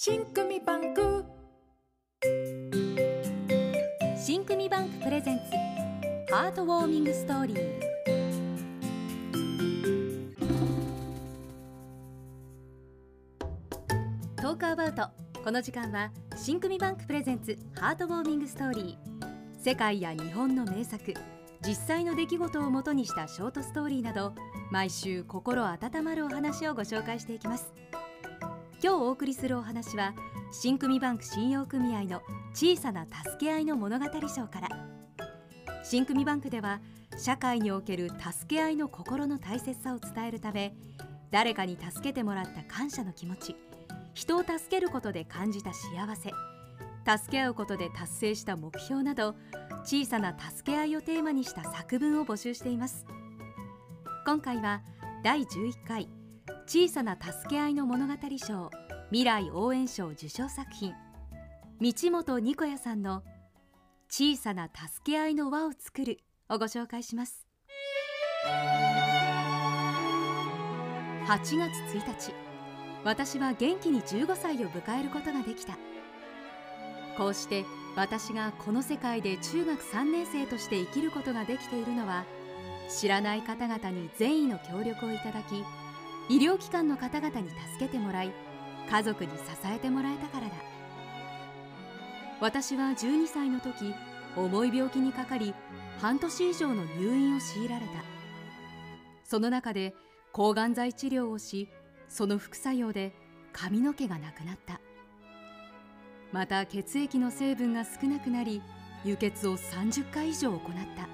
しんくみバンク。しんくみバンク presents heartwarming story。Talk about。この時間はしんくみバンク presents heartwarming story。世界や日本の名作実際の出来事をもとにしたショートストーリーなど毎週心温まるお話をご紹介していきます。今日お送りするお話は新組バンク信用組合の小さな助け合いの物語賞から。新組バンクでは社会における助け合いの心の大切さを伝えるため誰かに助けてもらった感謝の気持ち人を助けることで感じた幸せ助け合うことで達成した目標など小さな助け合いをテーマにした作文を募集しています。今回は第11回小さな助け合いの物語賞未来応援賞受賞作品。道本ニコヤさんの小さな助け合いの輪を作るをご紹介します。8月1日私は元気に15歳を迎えることができた。こうして私がこの世界で中学3年生として生きることができているのは知らない方々に善意の協力をいただき医療機関の方々に助けてもらい家族に支えてもらえたからだ。私は12歳の時重い病気にかかり半年以上の入院を強いられた。その中で抗がん剤治療をしその副作用で髪の毛がなくなった。また血液の成分が少なくなり輸血を30回以上行った。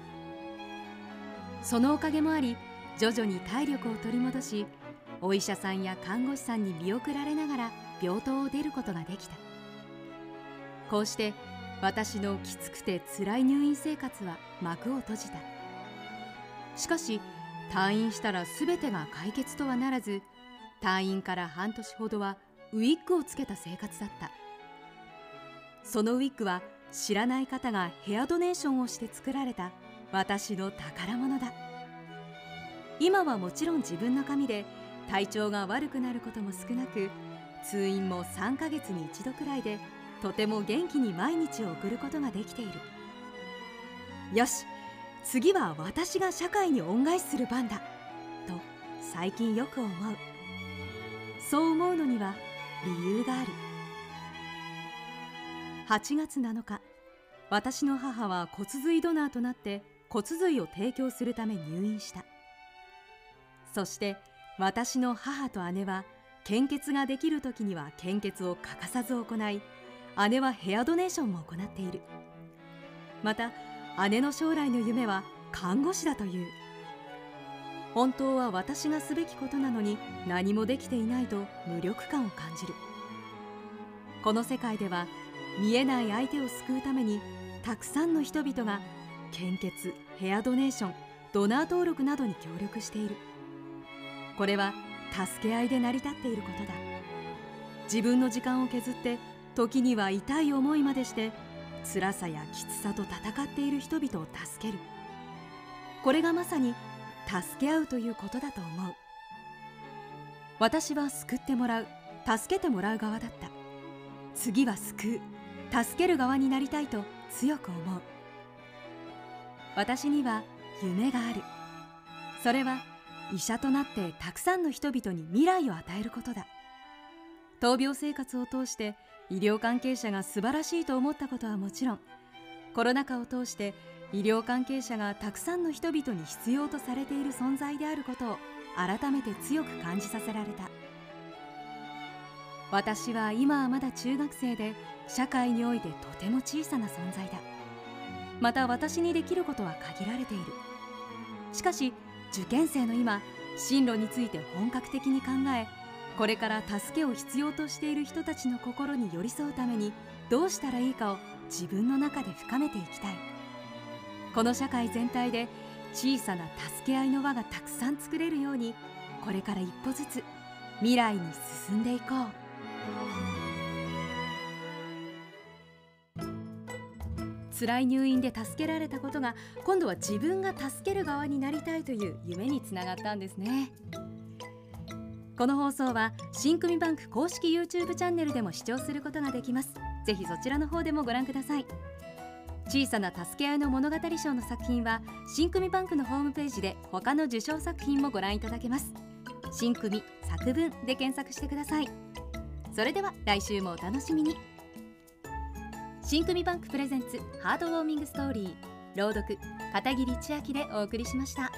そのおかげもあり徐々に体力を取り戻しお医者さんや看護師さんに見送られながら病棟を出ることができた。こうして私のきつくて辛い入院生活は幕を閉じた。しかし退院したら全てが解決とはならず退院から半年ほどはウィッグをつけた生活だった。そのウィッグは知らない方がヘアドネーションをして作られた私の宝物だ。今はもちろん自分の髪で体調が悪くなることも少なく通院も3ヶ月に一度くらいでとても元気に毎日を送ることができている。よし次は私が社会に恩返しする番だと最近よく思う。そう思うのには理由がある。8月7日私の母は骨髄ドナーとなって骨髄を提供するため入院した。そして私の母と姉は献血ができる時には献血を欠かさず行い姉はヘアドネーションも行っている。また姉の将来の夢は看護師だという。本当は私がすべきことなのに何もできていないと無力感を感じる。この世界では見えない相手を救うためにたくさんの人々が献血ヘアドネーションドナー登録などに協力している。これは助け合いで成り立っていることだ。自分の時間を削って時には痛い思いまでして辛さやきつさと戦っている人々を助ける。これがまさに助け合うということだと思う。私は救ってもらう助けてもらう側だった。次は救う助ける側になりたいと強く思う。私には夢がある。それは医者となってたくさんの人々に未来を与えることだ。闘病生活を通して医療関係者が素晴らしいと思ったことはもちろんコロナ禍を通して医療関係者がたくさんの人々に必要とされている存在であることを改めて強く感じさせられた。私は今はまだ中学生で社会においてとても小さな存在だ。また私にできることは限られている。しかし受験生の今進路について本格的に考えこれから助けを必要としている人たちの心に寄り添うためにどうしたらいいかを自分の中で深めていきたい。この社会全体で小さな助け合いの輪がたくさん作れるようにこれから一歩ずつ未来に進んでいこう。辛い入院で助けられたことが今度は自分が助ける側になりたいという夢につながったんですね。この放送は新組バンク公式 YouTube チャンネルでも視聴することができます。ぜひそちらの方でもご覧ください。小さな助け合いの物語賞の作品は新組バンクのホームページで他の受賞作品もご覧いただけます。新組作文で検索してください。それでは来週もお楽しみに。新組バンクプレゼンツハードウォーミングストーリー朗読片桐千秋でお送りしました。